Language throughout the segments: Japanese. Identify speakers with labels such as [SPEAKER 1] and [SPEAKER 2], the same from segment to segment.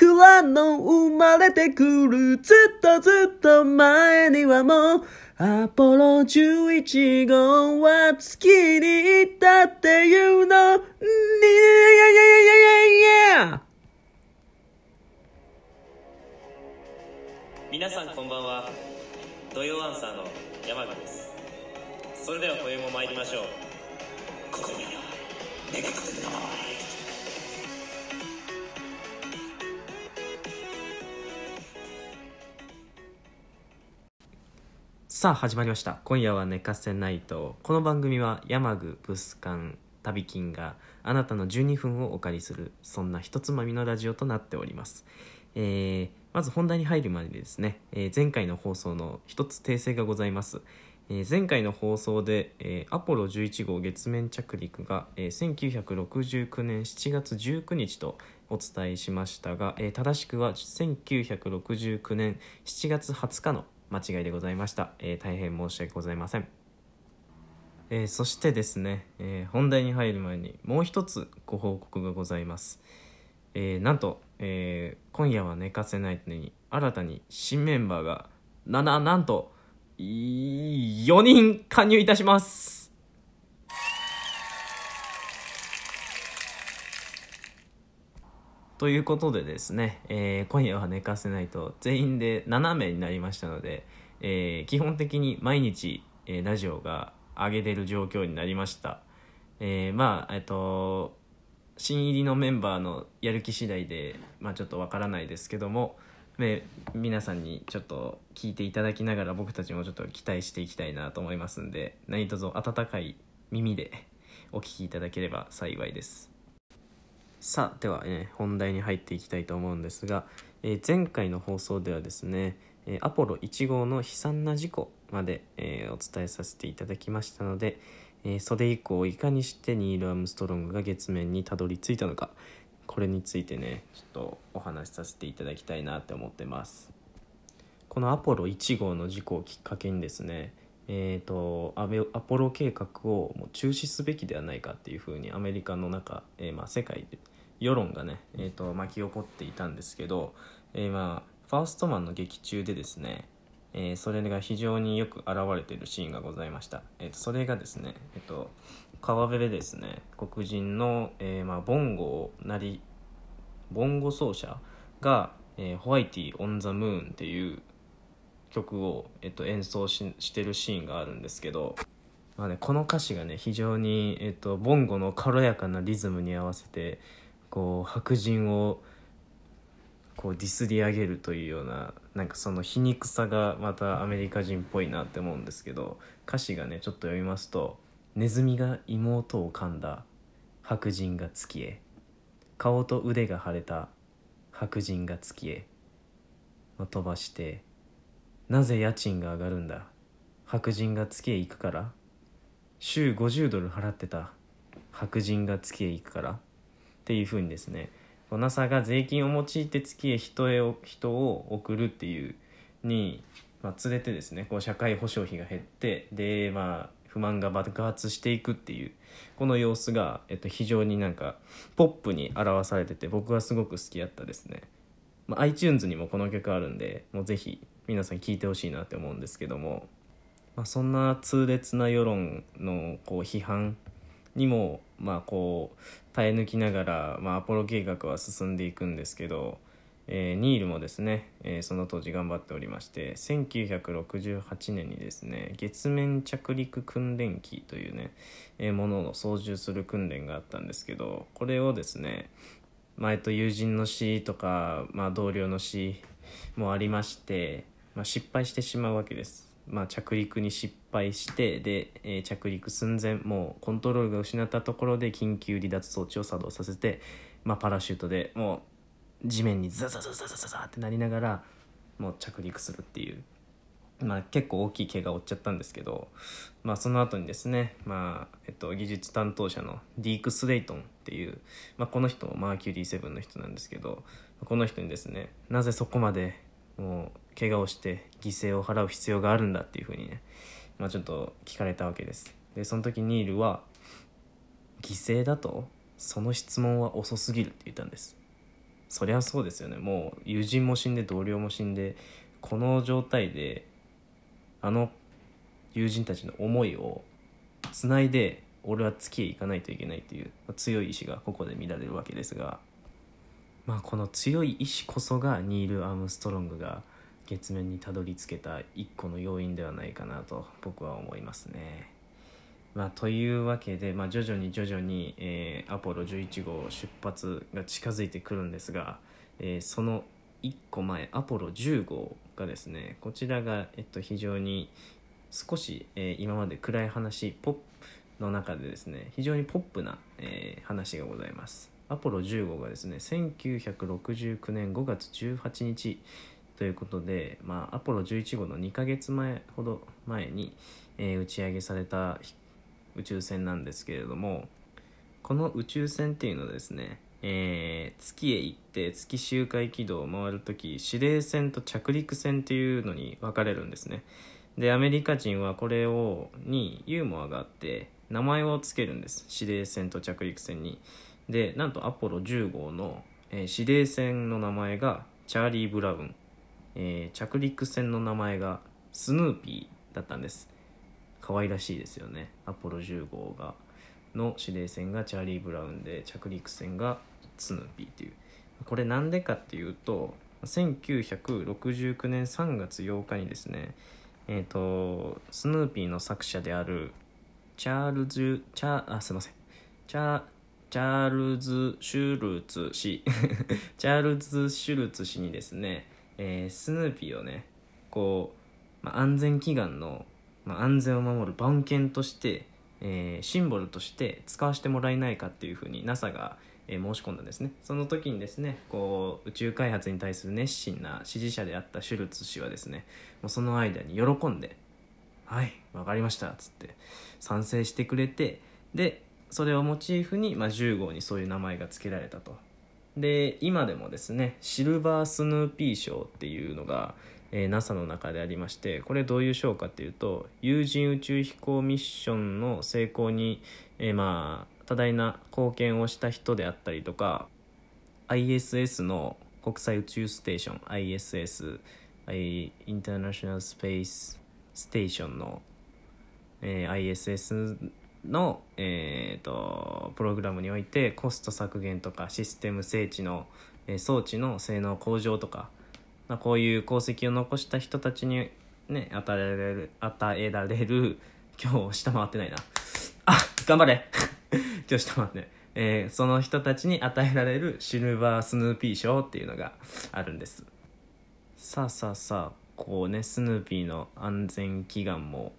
[SPEAKER 1] 僕らの生まれてくるずっとずっと前にはもうアポロ11号は月に行ったっていうのに
[SPEAKER 2] 皆さんこんばんは。土曜アンサーの山口です。それでは今宵も参りましょう。ここには。ネクスト
[SPEAKER 1] さあ始まりました。今夜は寝かせないと。この番組は山具ブスカン旅金があなたの12分をお借りするそんなひとつまみのラジオとなっております、えーまず本題に入る前にですね、えー前回の放送の一つ訂正がございます、えー前回の放送で、えーアポロ11号月面着陸が、えー1969年7月19日とお伝えしましたが、えー正しくは1969年7月20日の間違いでございました、えー大変申し訳ございません。えーそしてですね、えー本題に入る前にもう一つご報告がございます、えーなんと、え今夜は寝かせないのに新たに新メンバーがなななんと4人加入いたします。ということでですね、えー今夜は寝かせないと全員で7名になりましたので、えー基本的に毎日、えーラジオが上げれる状況になりました、えーまあえっと新入りのメンバーのやる気次第で、まあ、ちょっとわからないですけども、ね、皆さんにちょっと聞いていただきながら僕たちもちょっと期待していきたいなと思いますんで何卒温かい耳でお聞きいただければ幸いです。さあでは、ね、本題に入っていきたいと思うんですが、えー前回の放送ではですね、えーアポロ1号の悲惨な事故まで、えお伝えさせていただきましたので、えそれ以降いかにしてニール・アームストロングが月面にたどり着いたのかこれについてねちょっとお話しさせていただきたいなって思ってます。このアポロ1号の事故をきっかけにですねえー、とアベアポロ計画をもう中止すべきではないかっていうふうにアメリカの中、えーまあ、世界で世論がね、えー、と巻き起こっていたんですけど、えーまあ、ファーストマンの劇中でですね、えーそれが非常によく現れているシーンがございました、えーとそれがですね、えー、と川辺でですね黒人の、えーまあ、ボンゴなりボンゴ奏者が「えホワイティ・オン・ザ・ムーン」っていう曲を、えっと、演奏ししてるシーンがあるんですけど、まあね、この歌詞がね非常に、えっと、ボンゴの軽やかなリズムに合わせてこう白人をこうディスり上げるというようななんかその皮肉さがまたアメリカ人っぽいなって思うんですけど歌詞がねちょっと読みますと「ネズミが妹を噛んだ白人が月へ顔と腕が腫れた白人が月へ」飛ばして「なぜ家賃が上がるんだ？白人が月へ行くから？週50ドル払ってた。白人が月へ行くから」っていうふうにですね。NASA が税金を用いて月へ人へを人を送るっていうに、まあ、連れてですねこう社会保障費が減ってでまあ不満が爆発していくっていうこの様子が、えっと、非常になんかポップに表されてて僕はすごく好きやったですね、まあ、iTunes にもこの曲あるんでもうぜひ皆さん聴いてほしいなって思うんですけども、まあ、そんな痛烈な世論のこう批判にもまあこう耐え抜きながら、まあ、アポロ計画は進んでいくんですけど、えーニールもですね、えーその当時頑張っておりまして1968年にですね月面着陸訓練機というね、えーものを操縦する訓練があったんですけどこれをですね前と友人の死とか、まあ、同僚の死もありまして、まあ、失敗してしまうわけです、まあ、着陸に失敗してで、えー着陸寸前もうコントロールが失ったところで緊急離脱装置を作動させて、まあ、パラシュートでもう地面にザザザザザザザってなりながらもう着陸するっていう。まあ、結構大きい怪我を負っちゃったんですけど、まあ、その後にですね、まあえっと、技術担当者のディーク・スレイトンっていう、まあ、この人もマーキュリー7の人なんですけどこの人にですねなぜそこまでもう怪我をして犠牲を払う必要があるんだっていうふうにね、まあ、ちょっと聞かれたわけです。でその時ニールは「犠牲だとその質問は遅すぎる」って言ったんです。そりゃそうですよね。もう友人も死んで同僚も死んでこの状態であの友人たちの思いをつないで俺は月へ行かないといけないという強い意志がここで見られるわけですが、まあ、この強い意志こそがニール・アームストロングが月面にたどり着けた一個の要因ではないかなと僕は思いますね。まあ、というわけで、まあ、徐々に徐々に、えーアポロ11号出発が近づいてくるんですが、えーその1個前アポロ10号がですねこちらが、えっと、非常に少し、えー今まで暗い話ポップの中でですね非常にポップな、えー話がございます。アポロ10号がですね1969年5月18日ということで、まあ、アポロ11号の2ヶ月前ほど前に、えー打ち上げされた宇宙船なんですけれどもこの宇宙船っていうのはですね、えー月へ行って月周回軌道を回るとき指令船と着陸船っていうのに分かれるんですね。でアメリカ人はこれをにユーモアがあって名前を付けるんです。指令船と着陸船に。でなんとアポロ10号の、えー指令船の名前がチャーリー・ブラウン、えー着陸船の名前がスヌーピーだったんです。可愛らしいですよね。アポロ10号がの指令船がチャーリー・ブラウンで着陸船がスヌーピーっていう。これなんでかっていうと1969年3月8日にですねえっ、とスヌーピーの作者であるチャールズチャあすいません。チャチャールズ・シュルツ氏。チャールズ・シュルツ氏にですね、えースヌーピーをねこう、まあ、安全祈願の、まあ、安全を守る番犬として、えーシンボルとして使わせてもらえないかっていうふうに NASA が、え申し込んだんですね。その時にですねこう宇宙開発に対する熱心な支持者であったシュルツ氏はですねもうその間に喜んで「はいわかりました」っつって賛成してくれてでそれをモチーフに、まあ、10号にそういう名前が付けられたと。で今でもですねシルバースヌーピー賞っていうのが、えー NASA の中でありましてこれどういう賞かっていうと有人宇宙飛行ミッションの成功に、えーまあ多大な貢献をした人であったりとか ISS の国際宇宙ステーション ISS インターナショナルスペースステーションの、えー ISS の、えー、とプログラムにおいてコスト削減とかシステム整地の、えー装置の性能向上とか、まあ、こういう功績を残した人たちに、ね、与えられる与えられる今日下回ってないな。あ頑張れ。今日下回って、えーその人たちに与えられるシルバースヌーピー賞っていうのがあるんです。さあさあさあこうねスヌーピーの安全祈願も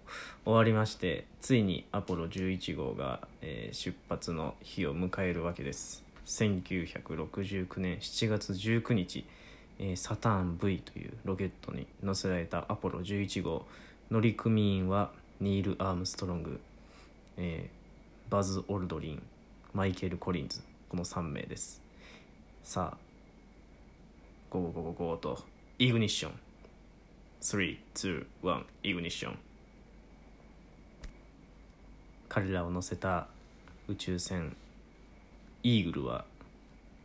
[SPEAKER 1] 終わりましてついにアポロ11号が、えー出発の日を迎えるわけです。1969年7月19日、えーサターン V というロケットに乗せられたアポロ11号。乗組員はニール・アームストロング、えーバズ・オルドリンマイケル・コリンズこの3名です。さあ go go go go と ignition 321 ignition 彼らを乗せた宇宙船イーグルは、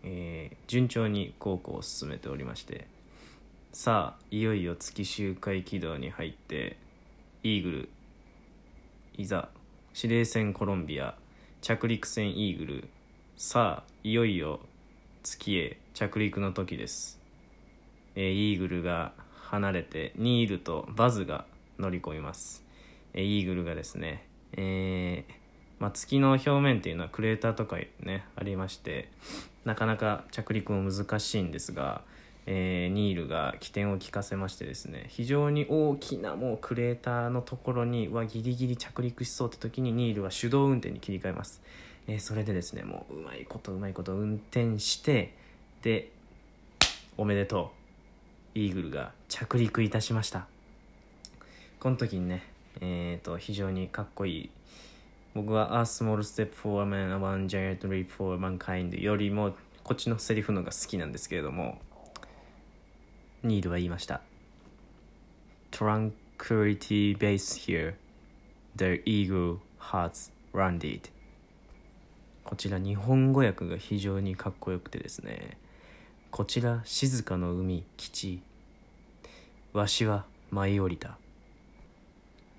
[SPEAKER 1] えー順調に航行を進めておりましてさあいよいよ月周回軌道に入ってイーグルいざ指令船コロンビア着陸船イーグルさあいよいよ月へ着陸の時です。えーイーグルが離れてニールとバズが乗り込みます、えーイーグルがですね、えーまあ、月の表面っていうのはクレーターとかねありましてなかなか着陸も難しいんですが、えーニールが起点を利かせましてですね非常に大きなもうクレーターのところにはギリギリ着陸しそうって時にニールは手動運転に切り替えます、えーそれでですねもううまいことうまいこと運転してでおめでとう。イーグルが着陸いたしました。この時にねえー、と非常にかっこいい僕は「A small step for a man, a one giant leap for mankind」よりもこっちのセリフのが好きなんですけれどもニールは言いました。Tranquility base here. The eagle has landed こちら日本語訳が非常にかっこよくてですね。こちら静かの海基地。わしは舞い降りた。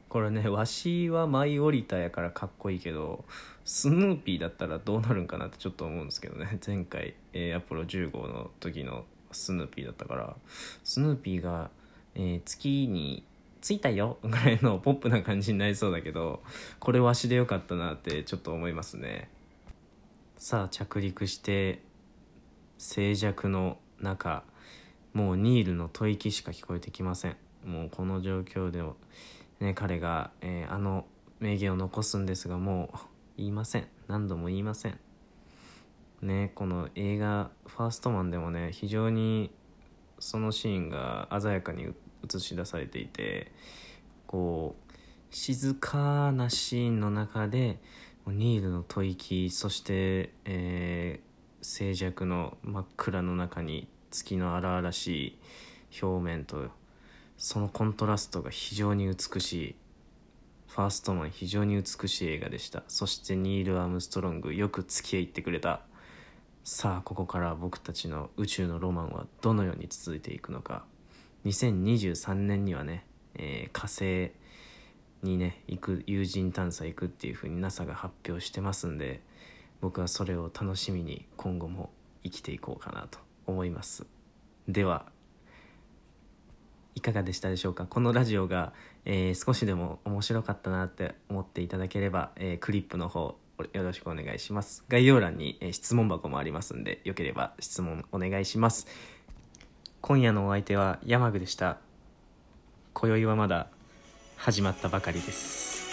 [SPEAKER 1] これねわしは舞い降りたやからかっこいいけどスヌーピーだったらどうなるんかなってちょっと思うんですけどね。前回、えーアポロ10号の時のスヌーピーだったからスヌーピーが、えー月に着いたよぐらいの ポップな感じになりそうだけどこれわしでよかったなってちょっと思いますね。さあ着陸して静寂の中もうニールの吐息しか聞こえてきません。もうこの状況で、ね、彼が、えーあの名言を残すんですがもう言いません。何度も言いません。ねこの映画「ファーストマン」でもね非常にそのシーンが鮮やかに映し出されていてこう静かなシーンの中でニールの吐息そして、えー静寂の真っ暗の中に月の荒々しい表面とそのコントラストが非常に美しいファーストマン非常に美しい映画でした。そしてニール・アームストロングよく付き合ってくれたさあここから僕たちの宇宙のロマンはどのように続いていくのか。2023年にはね、えー火星にね行く有人探査行くっていう風に NASA が発表してますんで僕はそれを楽しみに今後も生きていこうかなと思います。ではいかがでしたでしょうか？このラジオが、えー少しでも面白かったなって思っていただければ、えークリップの方よろしくお願いします。概要欄に、え質問箱もありますんでよければ質問お願いします。今夜のお相手は山具でした。今宵はまだ始まったばかりです。